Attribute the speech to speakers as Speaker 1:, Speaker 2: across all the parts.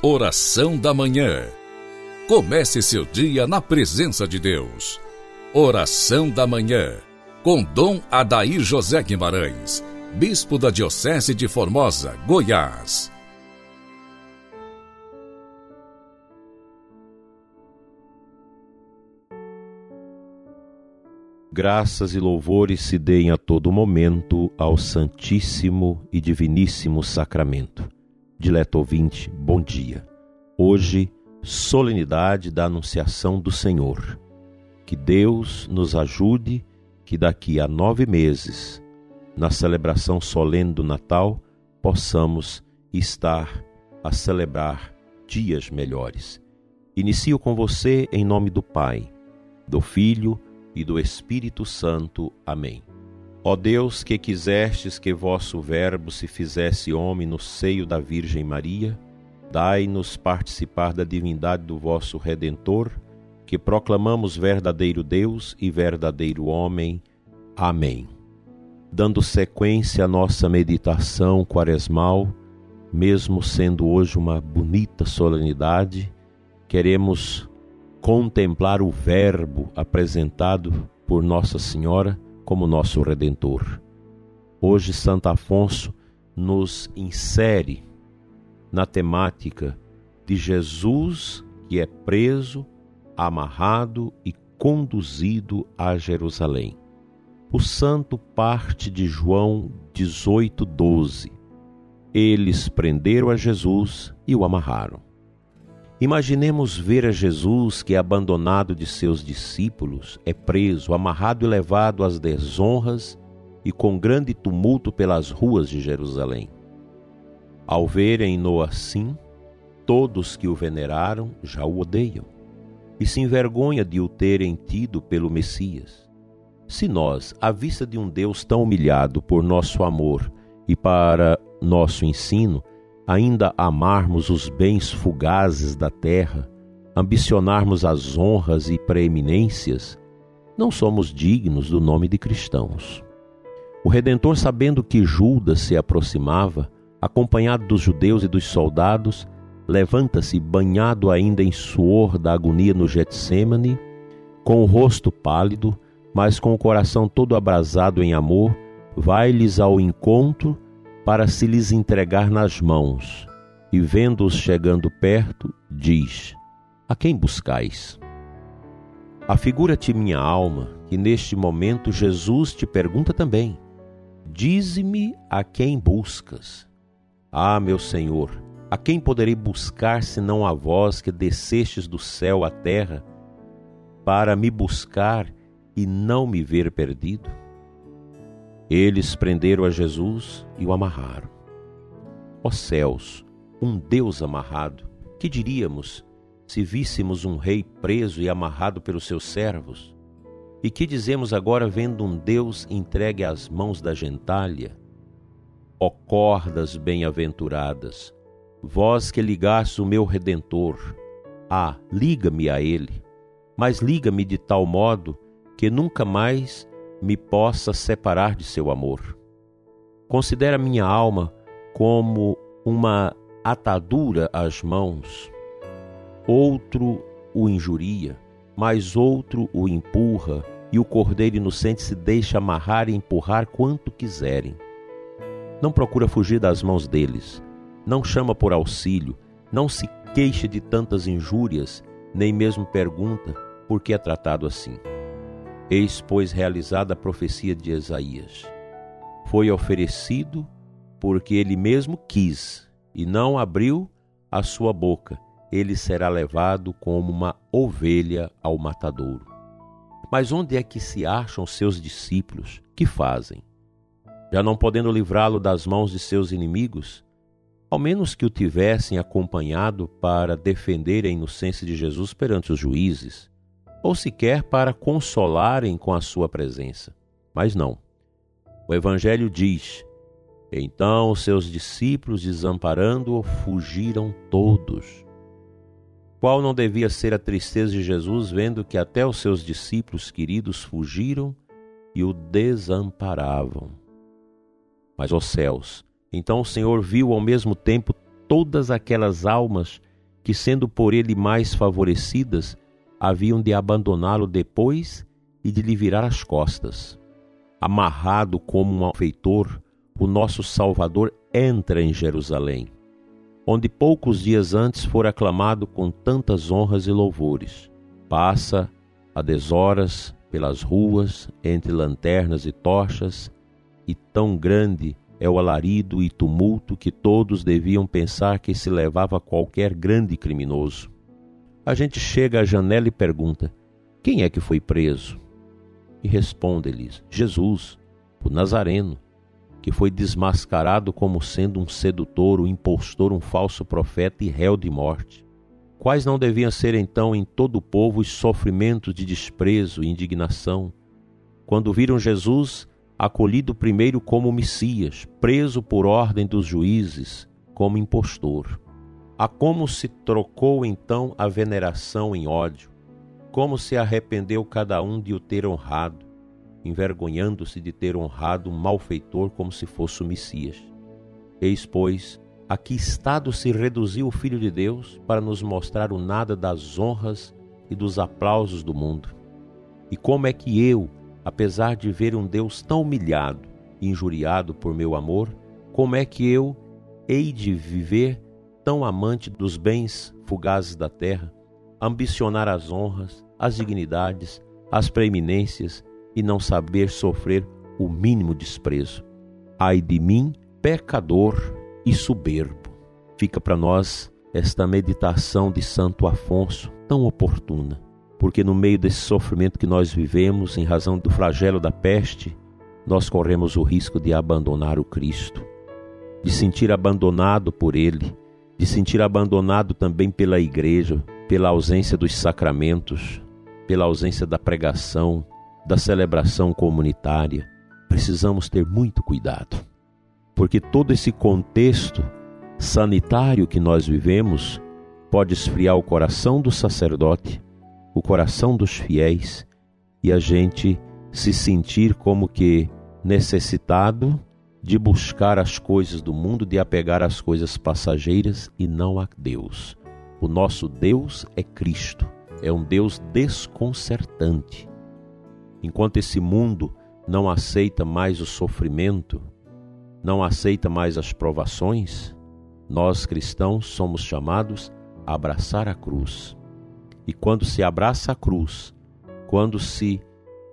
Speaker 1: Oração da Manhã. Comece seu dia na presença de Deus. Oração da Manhã. Com Dom Adair José Guimarães, Bispo da Diocese de Formosa, Goiás.
Speaker 2: Graças e louvores se deem a todo momento ao Santíssimo e Diviníssimo Sacramento Dileto ouvinte, bom dia. Hoje, solenidade da Anunciação do Senhor. Que Deus nos ajude que daqui a nove meses, na celebração solene do Natal, possamos estar a celebrar dias melhores. Inicio com você em nome do Pai, do Filho e do Espírito Santo. Amém. Ó Deus, que quisestes que vosso Verbo se fizesse homem no seio da Virgem Maria, dai-nos participar da divindade do vosso Redentor, que proclamamos verdadeiro Deus e verdadeiro homem. Amém. Dando sequência à nossa meditação quaresmal, mesmo sendo hoje uma bonita solenidade, queremos contemplar o Verbo apresentado por Nossa Senhora como nosso redentor. Hoje, Santo Afonso nos insere na temática de Jesus que é preso, amarrado e conduzido a Jerusalém. O santo parte de João 18:12. Eles prenderam a Jesus e o amarraram. Imaginemos ver a Jesus que, abandonado de seus discípulos, é preso, amarrado e levado às desonras e com grande tumulto pelas ruas de Jerusalém. Ao verem-no assim, todos que o veneraram já o odeiam e se envergonha de o terem tido pelo Messias. Se nós, à vista de um Deus tão humilhado por nosso amor e para nosso ensino, ainda amarmos os bens fugazes da terra, ambicionarmos as honras e preeminências, não somos dignos do nome de cristãos. O Redentor, sabendo que Judas se aproximava, acompanhado dos judeus e dos soldados, levanta-se banhado ainda em suor da agonia no Getsemane, com o rosto pálido, mas com o coração todo abrasado em amor, vai-lhes ao encontro para se lhes entregar nas mãos, e vendo-os chegando perto, diz: A quem buscais? Afigura-te minha alma que neste momento Jesus te pergunta também: Dize-me a quem buscas? Ah, meu Senhor, a quem poderei buscar senão a vós que descestes do céu à terra para me buscar e não me ver perdido? Eles prenderam a Jesus e o amarraram. Ó céus, um Deus amarrado, que diríamos se víssemos um rei preso e amarrado pelos seus servos? E que dizemos agora vendo um Deus entregue às mãos da gentalha? Ó cordas bem-aventuradas, vós que ligaste o meu redentor, ah, liga-me a ele, mas liga-me de tal modo que nunca mais me possa separar de seu amor. Considera minha alma como uma atadura às mãos. Outro o injuria, mas outro o empurra, e o cordeiro inocente se deixa amarrar e empurrar quanto quiserem. Não procura fugir das mãos deles, não chama por auxílio, não se queixa de tantas injúrias, nem mesmo pergunta por que é tratado assim. Eis, pois, realizada a profecia de Isaías. Foi oferecido porque ele mesmo quis e não abriu a sua boca. Ele será levado como uma ovelha ao matadouro. Mas onde é que se acham seus discípulos? Que fazem? Já não podendo livrá-lo das mãos de seus inimigos? Ao menos que o tivessem acompanhado para defender a inocência de Jesus perante os juízes ou sequer para consolarem com a sua presença. Mas não. O Evangelho diz: Então os seus discípulos, desamparando-o, fugiram todos. Qual não devia ser a tristeza de Jesus vendo que até os seus discípulos queridos fugiram e o desamparavam? Mas, ó céus, então o Senhor viu ao mesmo tempo todas aquelas almas que, sendo por ele mais favorecidas, haviam de abandoná-lo depois e de lhe virar as costas. Amarrado como um feitor, o nosso Salvador entra em Jerusalém, onde poucos dias antes fora aclamado com tantas honras e louvores. Passa a deshoras pelas ruas, entre lanternas e tochas, e tão grande é o alarido e tumulto que todos deviam pensar que se levava qualquer grande criminoso. A gente chega à janela e pergunta: Quem é que foi preso? E responde-lhes: Jesus, o Nazareno, que foi desmascarado como sendo um sedutor, um impostor, um falso profeta e réu de morte. Quais não deviam ser então em todo o povo os sofrimentos de desprezo e indignação, quando viram Jesus acolhido primeiro como Messias, preso por ordem dos juízes como impostor. A como se trocou então a veneração em ódio, como se arrependeu cada um de o ter honrado, envergonhando-se de ter honrado um malfeitor como se fosse o Messias. Eis, pois, a que estado se reduziu o Filho de Deus para nos mostrar o nada das honras e dos aplausos do mundo. E como é que eu, apesar de ver um Deus tão humilhado e injuriado por meu amor, como é que eu hei de viver tão amante dos bens fugazes da terra, ambicionar as honras, as dignidades, as preeminências e não saber sofrer o mínimo desprezo? Ai de mim, pecador e soberbo. Fica para nós esta meditação de Santo Afonso tão oportuna porque no meio desse sofrimento que nós vivemos, em razão do flagelo da peste, nós corremos o risco de abandonar o Cristo, de sentir abandonado por Ele, de sentir abandonado também pela igreja, pela ausência dos sacramentos, pela ausência da pregação, da celebração comunitária. Precisamos ter muito cuidado, porque todo esse contexto sanitário que nós vivemos pode esfriar o coração do sacerdote o coração dos fiéis e a gente se sentir como que necessitado de buscar as coisas do mundo, de apegar às coisas passageiras e não a Deus. O nosso Deus é Cristo, é um Deus desconcertante. Enquanto esse mundo não aceita mais o sofrimento, não aceita mais as provações, nós cristãos somos chamados a abraçar a cruz e quando se abraça a cruz, quando se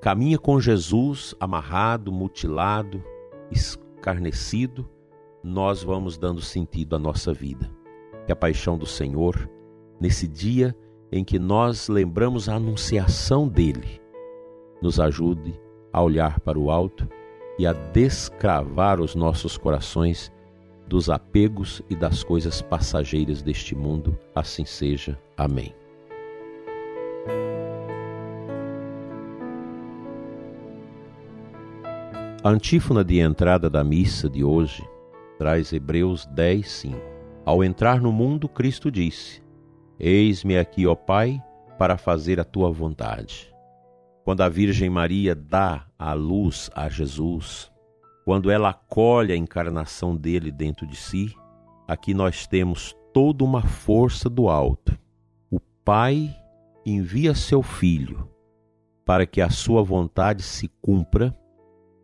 Speaker 2: caminha com Jesus amarrado, mutilado, escarnecido, nós vamos dando sentido à nossa vida. Que a paixão do Senhor, nesse dia em que nós lembramos a anunciação dele, nos ajude a olhar para o alto e a descravar os nossos corações dos apegos e das coisas passageiras deste mundo. Assim seja. Amém. A antífona de entrada da missa de hoje traz Hebreus 10, 5. Ao entrar no mundo, Cristo disse: Eis-me aqui, ó Pai, para fazer a tua vontade. Quando a Virgem Maria dá a luz a Jesus, quando ela acolhe a encarnação dele dentro de si, aqui nós temos toda uma força do alto. O Pai envia seu Filho para que a sua vontade se cumpra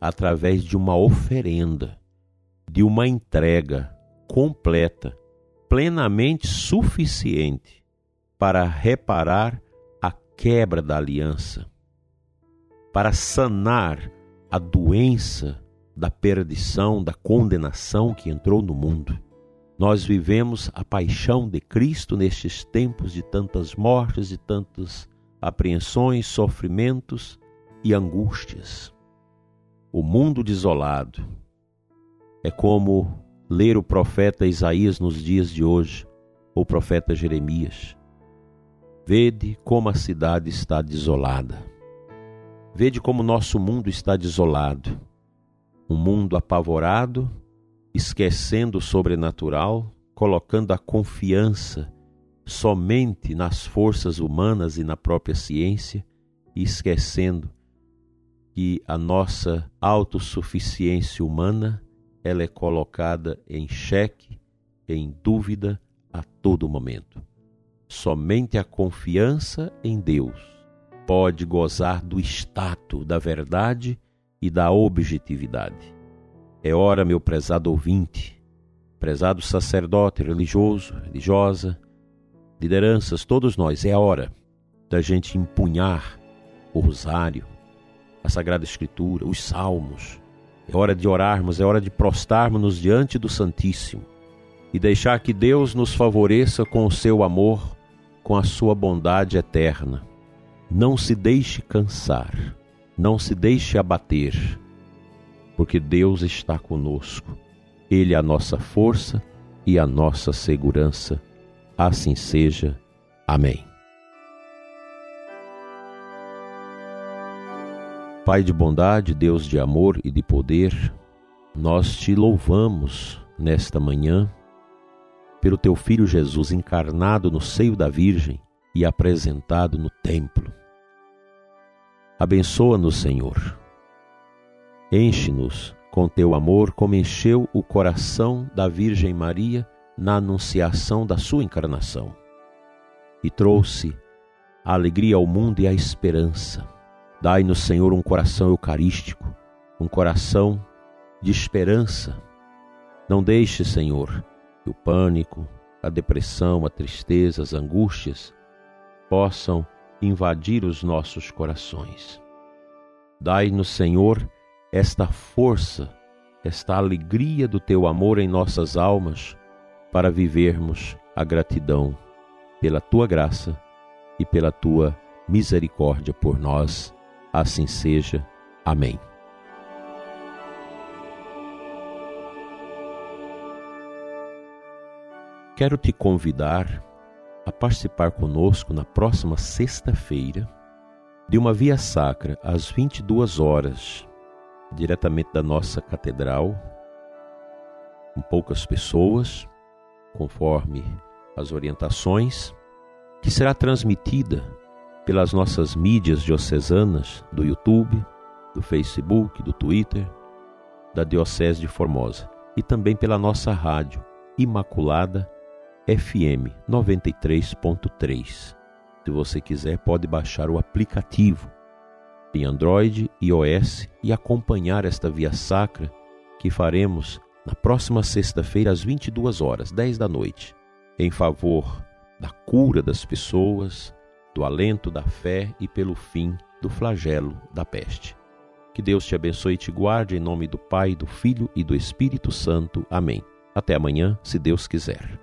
Speaker 2: através de uma oferenda, de uma entrega completa, plenamente suficiente para reparar a quebra da aliança, para sanar a doença da perdição, da condenação que entrou no mundo. Nós vivemos a paixão de Cristo nestes tempos de tantas mortes, de tantas apreensões, sofrimentos e angústias o mundo desolado. É como ler o profeta Isaías nos dias de hoje, ou o profeta Jeremias. Vede como a cidade está desolada. Vede como nosso mundo está desolado. Um mundo apavorado, esquecendo o sobrenatural, colocando a confiança somente nas forças humanas e na própria ciência, e esquecendo que a nossa autossuficiência humana ela é colocada em xeque, em dúvida a todo momento. somente a confiança em Deus pode gozar do status da verdade e da objetividade. É hora, meu prezado ouvinte, prezado sacerdote religioso, religiosa, lideranças, todos nós, é hora da gente empunhar o rosário, a Sagrada Escritura, os salmos. É hora de orarmos, é hora de prostarmos-nos diante do Santíssimo e deixar que Deus nos favoreça com o seu amor, com a sua bondade eterna. Não se deixe cansar, não se deixe abater, porque Deus está conosco. Ele é a nossa força e a nossa segurança. Assim seja. Amém. Pai de bondade, Deus de amor e de poder, nós te louvamos nesta manhã pelo teu Filho Jesus encarnado no seio da Virgem e apresentado no templo. Abençoa-nos, Senhor. Enche-nos com teu amor, como encheu o coração da Virgem Maria na anunciação da sua encarnação, e trouxe a alegria ao mundo e a esperança. Dai-nos, Senhor, um coração eucarístico, um coração de esperança. Não deixe, Senhor, que o pânico, a depressão, a tristeza, as angústias possam invadir os nossos corações. Dai-nos, Senhor, esta força, esta alegria do teu amor em nossas almas para vivermos a gratidão pela tua graça e pela tua misericórdia por nós. Assim seja. Amém. Quero te convidar a participar conosco na próxima sexta-feira de uma via sacra às 22 horas, diretamente da nossa catedral, com poucas pessoas, conforme as orientações, que será transmitida pelas nossas mídias diocesanas do YouTube, do Facebook, do Twitter, da Diocese de Formosa e também pela nossa rádio Imaculada FM 93.3. Se você quiser, pode baixar o aplicativo em Android e iOS e acompanhar esta via sacra que faremos na próxima sexta-feira às 22 horas, 10 da noite, em favor da cura das pessoas, do alento da fé e pelo fim do flagelo da peste. Que Deus te abençoe e te guarde em nome do Pai, do Filho e do Espírito Santo. Amém. Até amanhã, se Deus quiser.